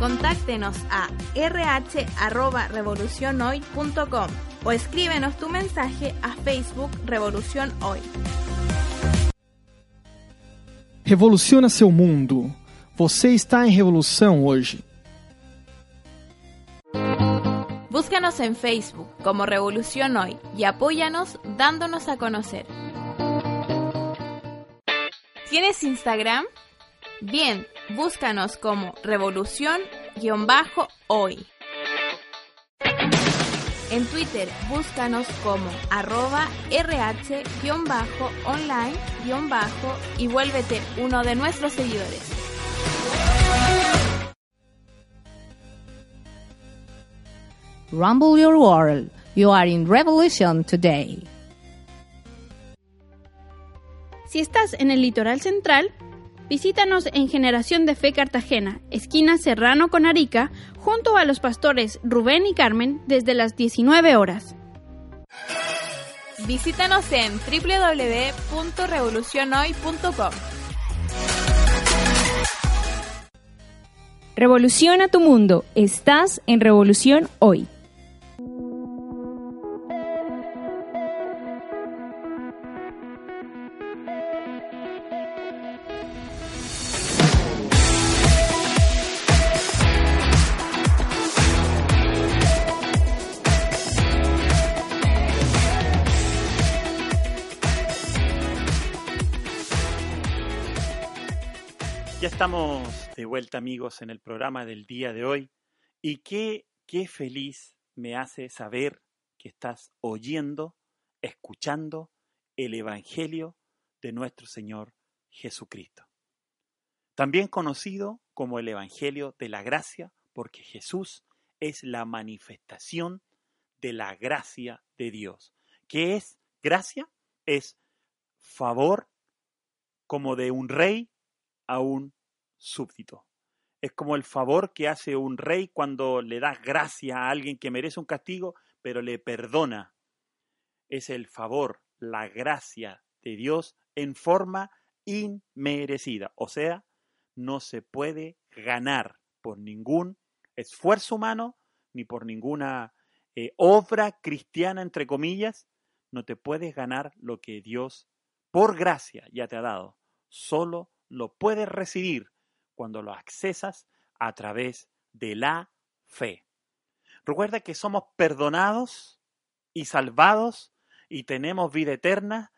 Contáctenos a rh.revolucionhoy.com o escríbenos tu mensaje a Facebook Revolución Hoy. Revoluciona seu mundo. Você está em revolução hoje. Búscanos en Facebook como Revolución Hoy y apóyanos dándonos a conocer. ¿Tienes Instagram? Bien, búscanos como Revolución-Hoy. En Twitter, búscanos como arroba RH-online- y vuélvete uno de nuestros seguidores. Rumble your world. You are in revolution today. Si estás en el litoral central, visítanos en Generación de Fe Cartagena, esquina Serrano con Arica, junto a los pastores Rubén y Carmen desde las 19 horas. Visítanos en www.revolucionhoy.com. Revoluciona tu mundo. Estás en Revolución Hoy. Estamos de vuelta amigos en el programa del día de hoy y qué, qué feliz me hace saber que estás oyendo, escuchando el Evangelio de nuestro Señor Jesucristo. También conocido como el Evangelio de la Gracia porque Jesús es la manifestación de la gracia de Dios. ¿Qué es gracia? Es favor como de un rey a un Es como el favor que hace un rey cuando le da gracia a alguien que merece un castigo, pero le perdona. Es el favor, la gracia de Dios en forma inmerecida. O sea, no se puede ganar por ningún esfuerzo humano ni por ninguna eh, obra cristiana, entre comillas. No te puedes ganar lo que Dios, por gracia, ya te ha dado. Solo lo puedes recibir cuando lo accesas a través de la fe. Recuerda que somos perdonados y salvados y tenemos vida eterna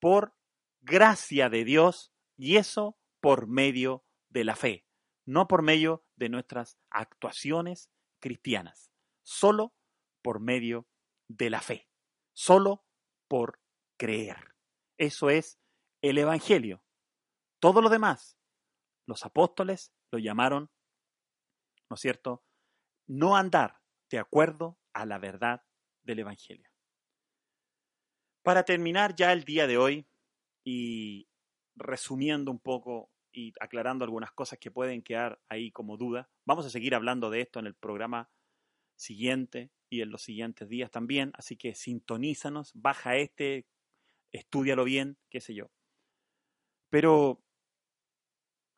por gracia de Dios y eso por medio de la fe, no por medio de nuestras actuaciones cristianas, solo por medio de la fe, solo por creer. Eso es el Evangelio. Todo lo demás, los apóstoles lo llamaron, ¿no es cierto?, no andar de acuerdo a la verdad del Evangelio. Para terminar ya el día de hoy y resumiendo un poco y aclarando algunas cosas que pueden quedar ahí como duda, vamos a seguir hablando de esto en el programa siguiente y en los siguientes días también, así que sintonízanos, baja este, estudialo bien, qué sé yo. Pero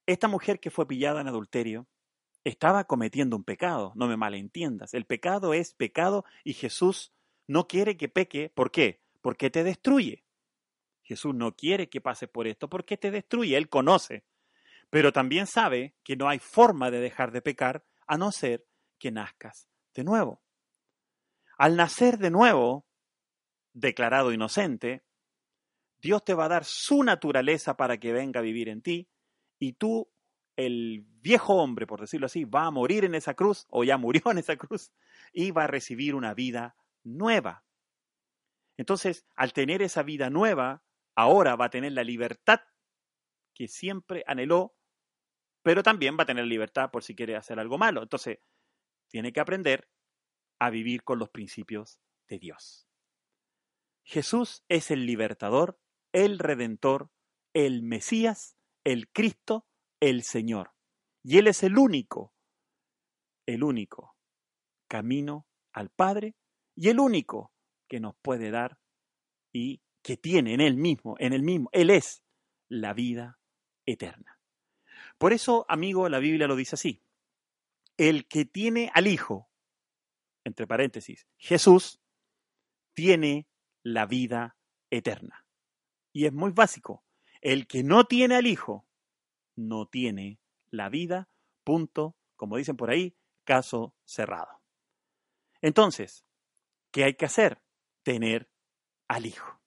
esta mujer que fue pillada en adulterio estaba cometiendo un pecado, no me malentiendas. El pecado es pecado y Jesús no quiere que peque. ¿Por qué? Porque te destruye. Jesús no quiere que pases por esto porque te destruye. Él conoce. Pero también sabe que no hay forma de dejar de pecar a no ser que nazcas de nuevo. Al nacer de nuevo, declarado inocente, Dios te va a dar su naturaleza para que venga a vivir en ti y tú, el viejo hombre, por decirlo así, va a morir en esa cruz o ya murió en esa cruz y va a recibir una vida nueva. Entonces, al tener esa vida nueva, ahora va a tener la libertad que siempre anheló, pero también va a tener libertad por si quiere hacer algo malo. Entonces, tiene que aprender a vivir con los principios de Dios. Jesús es el libertador, el redentor, el Mesías, el Cristo, el Señor. Y Él es el único, el único camino al Padre y el único que nos puede dar y que tiene en Él mismo, en Él mismo, Él es la vida eterna. Por eso, amigo, la Biblia lo dice así. El que tiene al Hijo, entre paréntesis, Jesús, tiene la vida eterna. Y es muy básico. El que no tiene al Hijo, no tiene la vida, punto, como dicen por ahí, caso cerrado. Entonces, ¿qué hay que hacer? Tener al Hijo.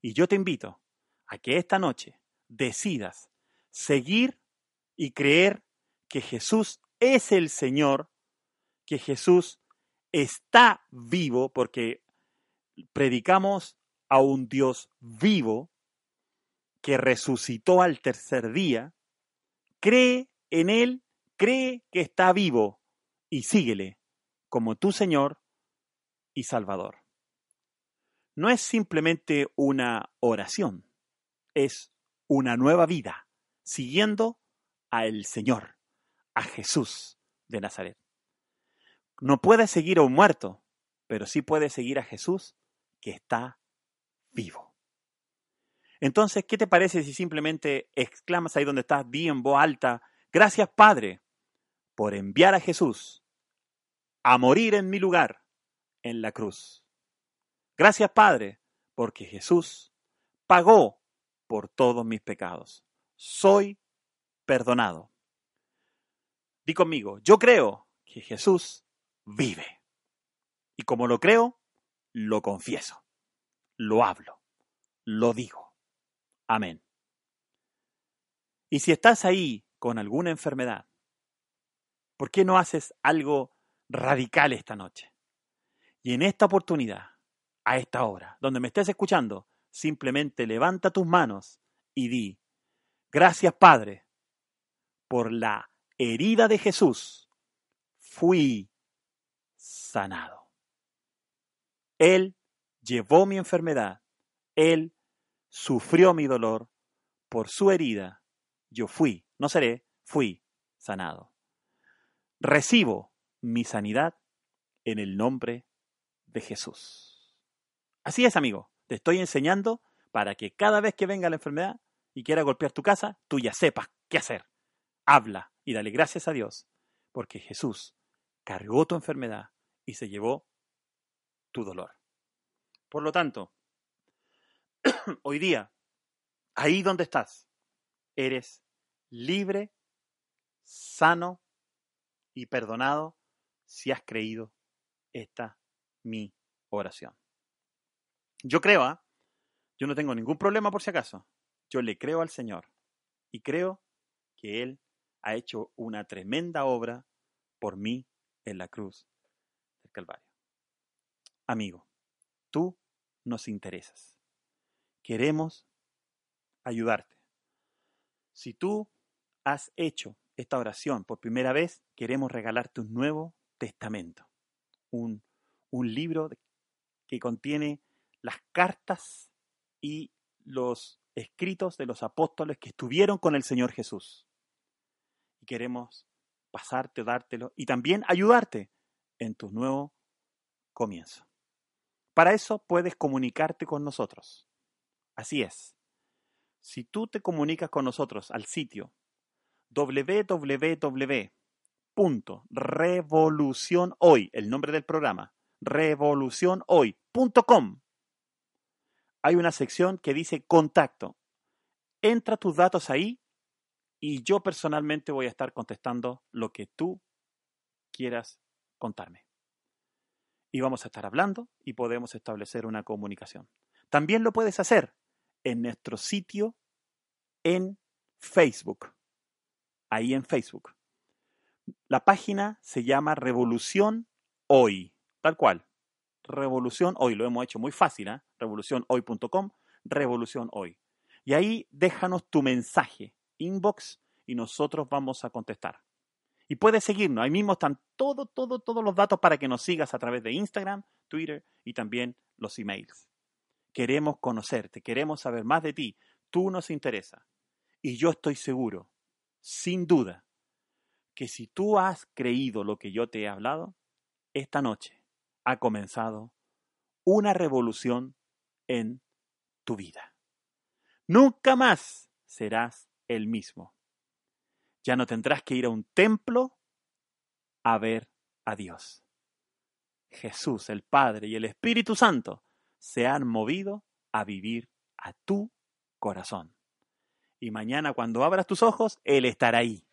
Y yo te invito a que esta noche decidas seguir y creer que Jesús es el Señor, que Jesús está vivo, porque predicamos a un Dios vivo que resucitó al tercer día, cree en Él, cree que está vivo y síguele como tu Señor y Salvador. No es simplemente una oración, es una nueva vida, siguiendo al Señor, a Jesús de Nazaret. No puedes seguir a un muerto, pero sí puedes seguir a Jesús que está vivo. Entonces, ¿qué te parece si simplemente exclamas ahí donde estás, di en voz alta, gracias Padre por enviar a Jesús a morir en mi lugar en la cruz? Gracias Padre porque Jesús pagó por todos mis pecados. Soy perdonado. Di conmigo, yo creo que Jesús vive. Y como lo creo, lo confieso, lo hablo, lo digo. Amén. Y si estás ahí con alguna enfermedad, ¿por qué no haces algo radical esta noche? Y en esta oportunidad, a esta hora, donde me estés escuchando, simplemente levanta tus manos y di, gracias Padre, por la herida de Jesús, fui sanado. Él llevó mi enfermedad, Él sufrió mi dolor, por su herida yo fui, no seré, fui sanado. Recibo mi sanidad en el nombre de Jesús. Así es, amigo, te estoy enseñando para que cada vez que venga la enfermedad y quiera golpear tu casa, tú ya sepas qué hacer. Habla y dale gracias a Dios, porque Jesús cargó tu enfermedad y se llevó tu dolor. Por lo tanto, hoy día, ahí donde estás, eres libre, sano y perdonado si has creído esta mi oración. Yo creo, ¿ah? yo no tengo ningún problema por si acaso. Yo le creo al Señor y creo que Él ha hecho una tremenda obra por mí en la cruz del Calvario. Amigo, tú nos interesas. Queremos ayudarte. Si tú has hecho esta oración por primera vez, queremos regalarte un nuevo testamento, un, un libro que contiene las cartas y los escritos de los apóstoles que estuvieron con el Señor Jesús. Y queremos pasarte, dártelo y también ayudarte en tu nuevo comienzo. Para eso puedes comunicarte con nosotros. Así es. Si tú te comunicas con nosotros al sitio www.revolucionhoy, el nombre del programa, revolucionhoy.com, hay una sección que dice contacto. Entra tus datos ahí y yo personalmente voy a estar contestando lo que tú quieras contarme. Y vamos a estar hablando y podemos establecer una comunicación. También lo puedes hacer en nuestro sitio en Facebook. Ahí en Facebook. La página se llama Revolución Hoy, tal cual. Revolución Hoy, lo hemos hecho muy fácil, ¿eh? revolucionhoy.com, Revolución Hoy. Y ahí déjanos tu mensaje, inbox, y nosotros vamos a contestar. Y puedes seguirnos, ahí mismo están todos, todos, todos los datos para que nos sigas a través de Instagram, Twitter y también los emails. Queremos conocerte, queremos saber más de ti, tú nos interesa. Y yo estoy seguro, sin duda, que si tú has creído lo que yo te he hablado, esta noche ha comenzado una revolución en tu vida. Nunca más serás el mismo. Ya no tendrás que ir a un templo a ver a Dios. Jesús, el Padre y el Espíritu Santo se han movido a vivir a tu corazón. Y mañana cuando abras tus ojos, Él estará ahí.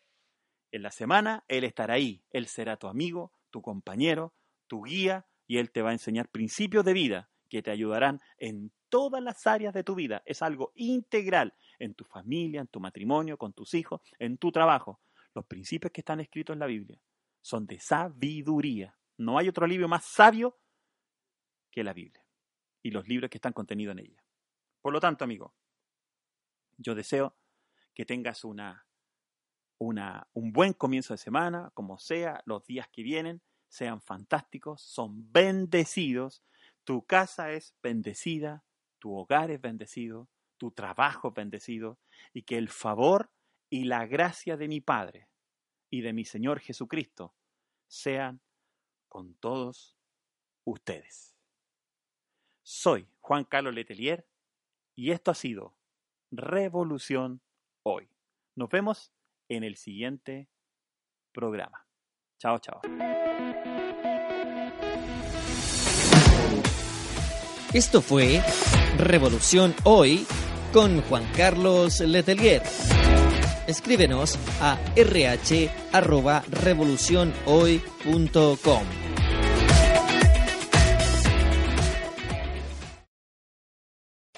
En la semana, Él estará ahí. Él será tu amigo, tu compañero, tu guía, y Él te va a enseñar principios de vida que te ayudarán en todas las áreas de tu vida. Es algo integral en tu familia, en tu matrimonio, con tus hijos, en tu trabajo. Los principios que están escritos en la Biblia son de sabiduría. No hay otro libro más sabio que la Biblia y los libros que están contenidos en ella. Por lo tanto, amigo, yo deseo que tengas una, una, un buen comienzo de semana, como sea, los días que vienen sean fantásticos, son bendecidos, tu casa es bendecida, tu hogar es bendecido, tu trabajo es bendecido, y que el favor y la gracia de mi Padre y de mi Señor Jesucristo sean con todos ustedes. Soy Juan Carlos Letelier y esto ha sido Revolución Hoy. Nos vemos en el siguiente programa. Chao, chao. Esto fue Revolución Hoy con Juan Carlos Letelier. Escríbenos a rh@revolucionhoy.com.